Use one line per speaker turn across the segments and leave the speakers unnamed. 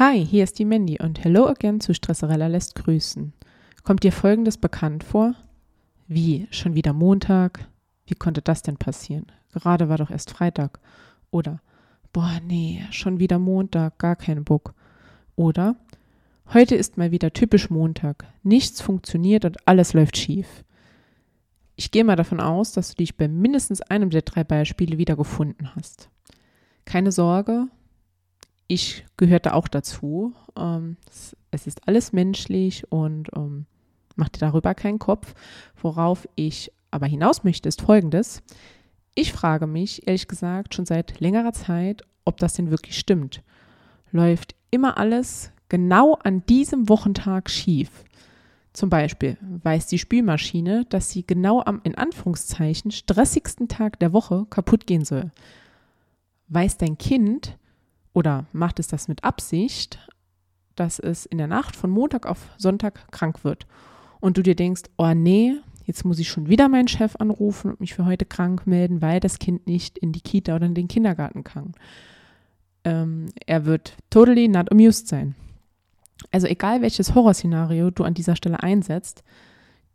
Hi, hier ist die Mandy und hello again zu Stresserella lässt grüßen. Kommt dir folgendes bekannt vor? Wie, schon wieder Montag? Wie konnte das denn passieren? Gerade war doch erst Freitag. Oder, boah, nee, schon wieder Montag, gar kein Bock. Oder, heute ist mal wieder typisch Montag. Nichts funktioniert und alles läuft schief. Ich gehe mal davon aus, dass du dich bei mindestens einem der drei Beispiele wieder gefunden hast. Keine Sorge, ich gehörte auch dazu. Ähm, es ist alles menschlich und ähm, mach dir darüber keinen Kopf. Worauf ich aber hinaus möchte, ist folgendes. Ich frage mich, ehrlich gesagt, schon seit längerer Zeit, ob das denn wirklich stimmt. Läuft immer alles genau an diesem Wochentag schief? Zum Beispiel weiß die Spülmaschine, dass sie genau am in Anführungszeichen stressigsten Tag der Woche kaputt gehen soll. Weiß dein Kind, oder macht es das mit Absicht, dass es in der Nacht von Montag auf Sonntag krank wird und du dir denkst, oh nee, jetzt muss ich schon wieder meinen Chef anrufen und mich für heute krank melden, weil das Kind nicht in die Kita oder in den Kindergarten kann. Ähm, er wird totally not amused sein. Also egal welches Horrorszenario du an dieser Stelle einsetzt,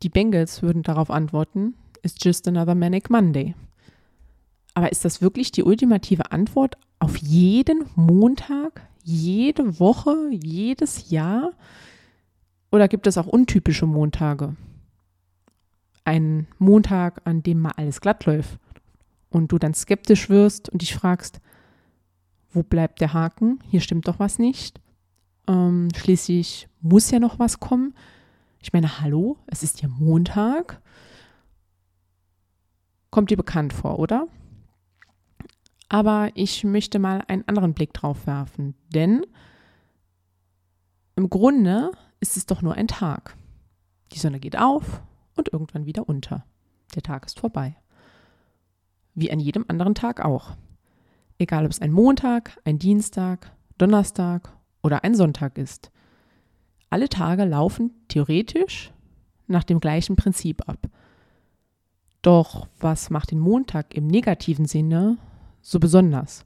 die Bengals würden darauf antworten, it's just another manic Monday. Aber ist das wirklich die ultimative Antwort auf jeden Montag, jede Woche, jedes Jahr? Oder gibt es auch untypische Montage? Ein Montag, an dem mal alles glatt läuft und du dann skeptisch wirst und dich fragst, wo bleibt der Haken? Hier stimmt doch was nicht. Ähm, schließlich muss ja noch was kommen. Ich meine, hallo, es ist ja Montag. Kommt dir bekannt vor, oder? Aber ich möchte mal einen anderen Blick drauf werfen, denn im Grunde ist es doch nur ein Tag. Die Sonne geht auf und irgendwann wieder unter. Der Tag ist vorbei. Wie an jedem anderen Tag auch. Egal ob es ein Montag, ein Dienstag, Donnerstag oder ein Sonntag ist. Alle Tage laufen theoretisch nach dem gleichen Prinzip ab. Doch was macht den Montag im negativen Sinne so besonders?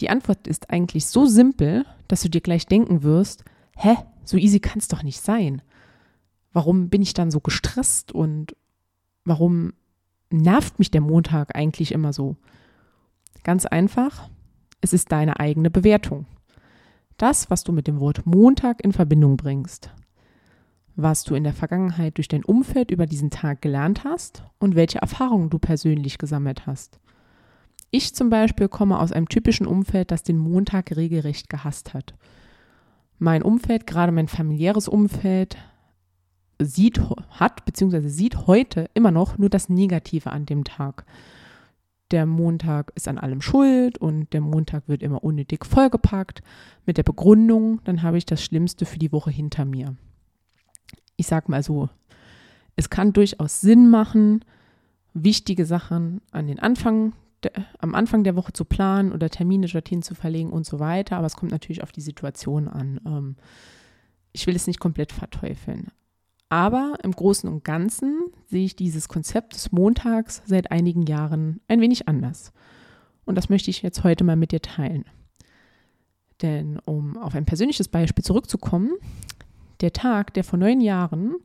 Die Antwort ist eigentlich so simpel, dass du dir gleich denken wirst, hä, so easy kann es doch nicht sein. Warum bin ich dann so gestresst und warum nervt mich der Montag eigentlich immer so? Ganz einfach, es ist deine eigene Bewertung. Das, was du mit dem Wort Montag in Verbindung bringst. Was du in der Vergangenheit durch dein Umfeld über diesen Tag gelernt hast und welche Erfahrungen du persönlich gesammelt hast. Ich zum Beispiel komme aus einem typischen Umfeld, das den Montag regelrecht gehasst hat. Mein Umfeld, gerade mein familiäres Umfeld, sieht, hat bzw. sieht heute immer noch nur das Negative an dem Tag. Der Montag ist an allem schuld und der Montag wird immer unnötig vollgepackt mit der Begründung, dann habe ich das Schlimmste für die Woche hinter mir. Ich sage mal so, es kann durchaus Sinn machen, wichtige Sachen an den Anfang am Anfang der Woche zu planen oder Termine dorthin zu verlegen und so weiter. Aber es kommt natürlich auf die Situation an. Ähm, ich will es nicht komplett verteufeln. Aber im Großen und Ganzen sehe ich dieses Konzept des Montags seit einigen Jahren ein wenig anders. Und das möchte ich jetzt heute mal mit dir teilen. Denn um auf ein persönliches Beispiel zurückzukommen, der Tag, der vor neun Jahren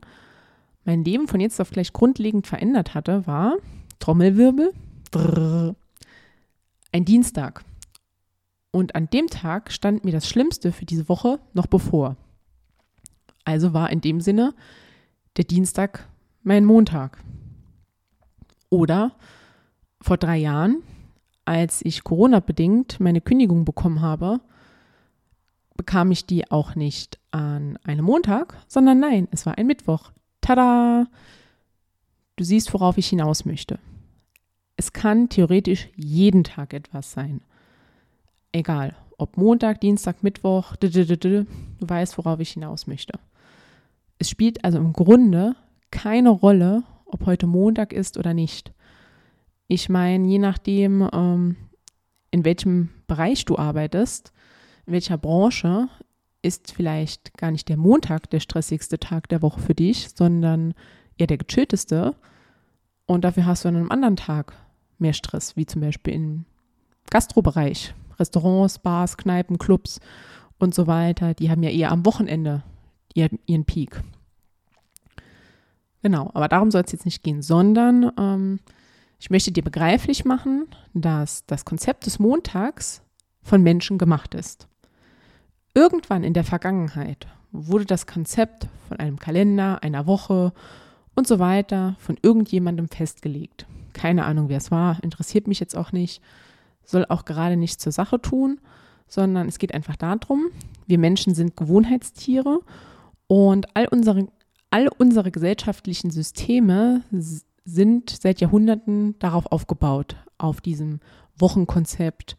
mein Leben von jetzt auf gleich grundlegend verändert hatte, war Trommelwirbel, drrr, ein Dienstag. Und an dem Tag stand mir das Schlimmste für diese Woche noch bevor. Also war in dem Sinne der Dienstag mein Montag. Oder vor drei Jahren, als ich Corona-bedingt meine Kündigung bekommen habe, bekam ich die auch nicht an einem Montag, sondern nein, es war ein Mittwoch. Tada! Du siehst, worauf ich hinaus möchte. Es kann theoretisch jeden Tag etwas sein. Egal, ob Montag, Dienstag, Mittwoch, du weißt, worauf ich hinaus möchte. Es spielt also im Grunde keine Rolle, ob heute Montag ist oder nicht. Ich meine, je nachdem, ähm, in welchem Bereich du arbeitest, in welcher Branche, ist vielleicht gar nicht der Montag der stressigste Tag der Woche für dich, sondern eher der gechillteste. Und dafür hast du an einem anderen Tag mehr Stress, wie zum Beispiel im Gastrobereich, Restaurants, Bars, Kneipen, Clubs und so weiter, die haben ja eher am Wochenende ihren Peak. Genau, aber darum soll es jetzt nicht gehen, sondern ähm, ich möchte dir begreiflich machen, dass das Konzept des Montags von Menschen gemacht ist. Irgendwann in der Vergangenheit wurde das Konzept von einem Kalender, einer Woche und so weiter von irgendjemandem festgelegt. Keine Ahnung, wer es war, interessiert mich jetzt auch nicht, soll auch gerade nicht zur Sache tun, sondern es geht einfach darum, wir Menschen sind Gewohnheitstiere und all unsere, all unsere gesellschaftlichen Systeme sind seit Jahrhunderten darauf aufgebaut, auf diesem Wochenkonzept,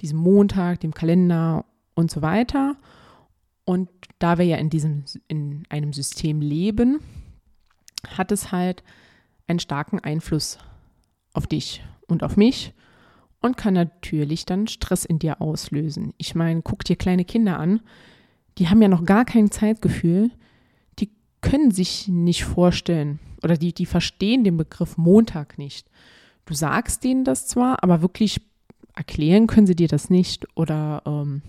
diesem Montag, dem Kalender und so weiter. Und da wir ja in diesem, in einem System leben, hat es halt einen starken Einfluss auf dich und auf mich und kann natürlich dann Stress in dir auslösen. Ich meine, guck dir kleine Kinder an, die haben ja noch gar kein Zeitgefühl, die können sich nicht vorstellen oder die, die verstehen den Begriff Montag nicht. Du sagst denen das zwar, aber wirklich erklären können sie dir das nicht oder ähm,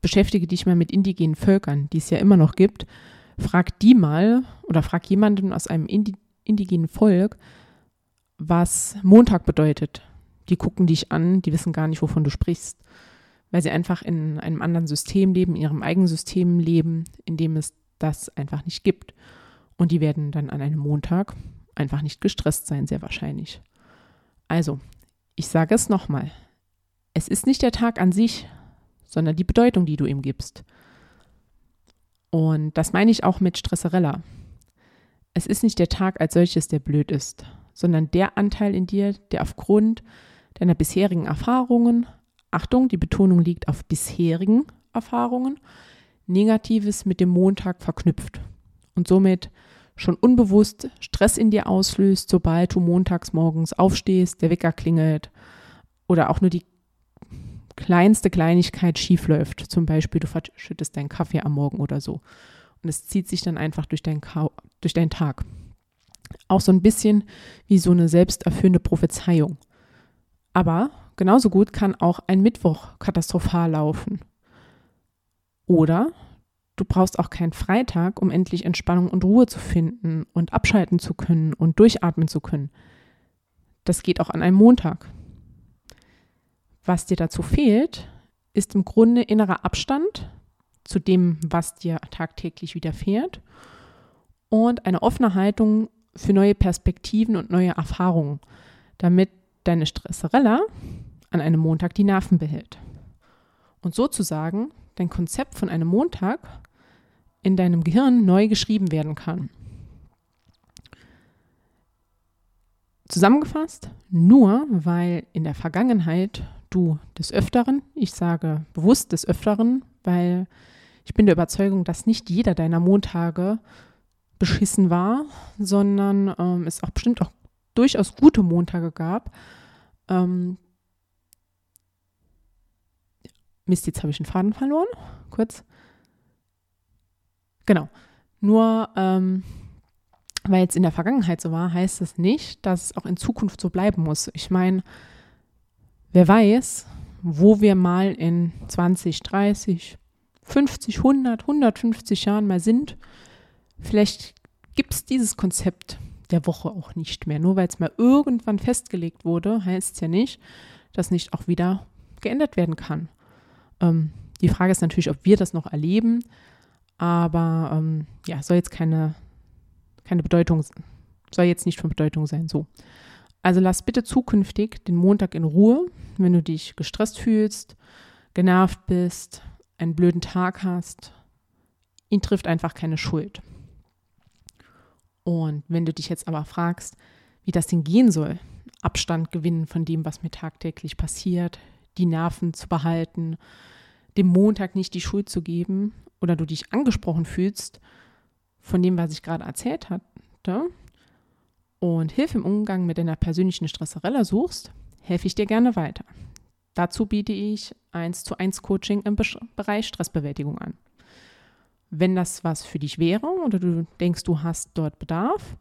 beschäftige dich mal mit indigenen Völkern, die es ja immer noch gibt. Frag die mal oder frag jemanden aus einem indigenen Volk, was Montag bedeutet. Die gucken dich an, die wissen gar nicht, wovon du sprichst, weil sie einfach in einem anderen System leben, in ihrem eigenen System leben, in dem es das einfach nicht gibt. Und die werden dann an einem Montag einfach nicht gestresst sein, sehr wahrscheinlich. Also, ich sage es nochmal. Es ist nicht der Tag an sich, sondern die Bedeutung, die du ihm gibst. Und das meine ich auch mit Stresserella. Es ist nicht der Tag als solches, der blöd ist, sondern der Anteil in dir, der aufgrund deiner bisherigen Erfahrungen, Achtung, die Betonung liegt auf bisherigen Erfahrungen, Negatives mit dem Montag verknüpft und somit schon unbewusst Stress in dir auslöst, sobald du montags morgens aufstehst, der Wecker klingelt oder auch nur die kleinste Kleinigkeit schiefläuft. Zum Beispiel, du verschüttest deinen Kaffee am Morgen oder so. Und es zieht sich dann einfach durch, dein durch deinen Tag. Auch so ein bisschen wie so eine selbsterfüllende Prophezeiung. Aber genauso gut kann auch ein Mittwoch katastrophal laufen. Oder du brauchst auch keinen Freitag, um endlich Entspannung und Ruhe zu finden und abschalten zu können und durchatmen zu können. Das geht auch an einem Montag. Was dir dazu fehlt, ist im Grunde innerer Abstand zu dem, was dir tagtäglich widerfährt und eine offene Haltung für neue Perspektiven und neue Erfahrungen, damit deine Stresserella an einem Montag die Nerven behält. Und sozusagen dein Konzept von einem Montag in deinem Gehirn neu geschrieben werden kann. Zusammengefasst, nur weil in der Vergangenheit du des Öfteren, ich sage bewusst des Öfteren, weil ich bin der Überzeugung, dass nicht jeder deiner Montage beschissen war, sondern ähm, es auch bestimmt auch durchaus gute Montage gab. Ähm, Mist, jetzt habe ich einen Faden verloren. Kurz. Genau. Nur ähm, weil es in der Vergangenheit so war, heißt das nicht, dass es auch in Zukunft so bleiben muss. Ich meine, Wer weiß, wo wir mal in 20, 30, 50, 100, 150 Jahren mal sind. Vielleicht gibt es dieses Konzept der Woche auch nicht mehr. Nur weil es mal irgendwann festgelegt wurde, heißt es ja nicht, dass nicht auch wieder geändert werden kann. Ähm, die Frage ist natürlich, ob wir das noch erleben, aber ähm, ja, soll jetzt keine, keine Bedeutung, soll jetzt nicht von Bedeutung sein, so. Also lass bitte zukünftig den Montag in Ruhe, wenn du dich gestresst fühlst, genervt bist, einen blöden Tag hast. Ihn trifft einfach keine Schuld. Und wenn du dich jetzt aber fragst, wie das denn gehen soll, Abstand gewinnen von dem, was mir tagtäglich passiert, die Nerven zu behalten, dem Montag nicht die Schuld zu geben oder du dich angesprochen fühlst von dem, was ich gerade erzählt hatte, und Hilfe im Umgang mit deiner persönlichen Stresserella suchst, helfe ich dir gerne weiter. Dazu biete ich 1 zu 1 Coaching im Bereich Stressbewältigung an. Wenn das was für dich wäre oder du denkst, du hast dort Bedarf,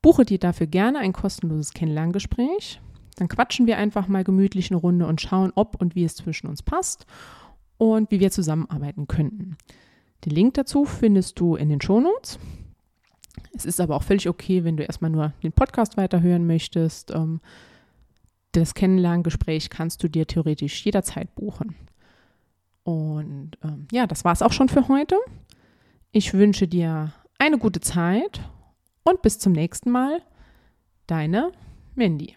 buche dir dafür gerne ein kostenloses Kennenlerngespräch. Dann quatschen wir einfach mal gemütlich eine Runde und schauen, ob und wie es zwischen uns passt. und wie wir zusammenarbeiten könnten. Den Link dazu findest du in den Shownotes. Es ist aber auch völlig okay, wenn du erstmal nur den Podcast weiterhören möchtest. Ähm, das Kennenlerngespräch kannst du dir theoretisch jederzeit buchen. Und ähm, ja, das war es auch schon für heute. Ich wünsche dir eine gute Zeit und bis zum nächsten Mal. Deine Mandy.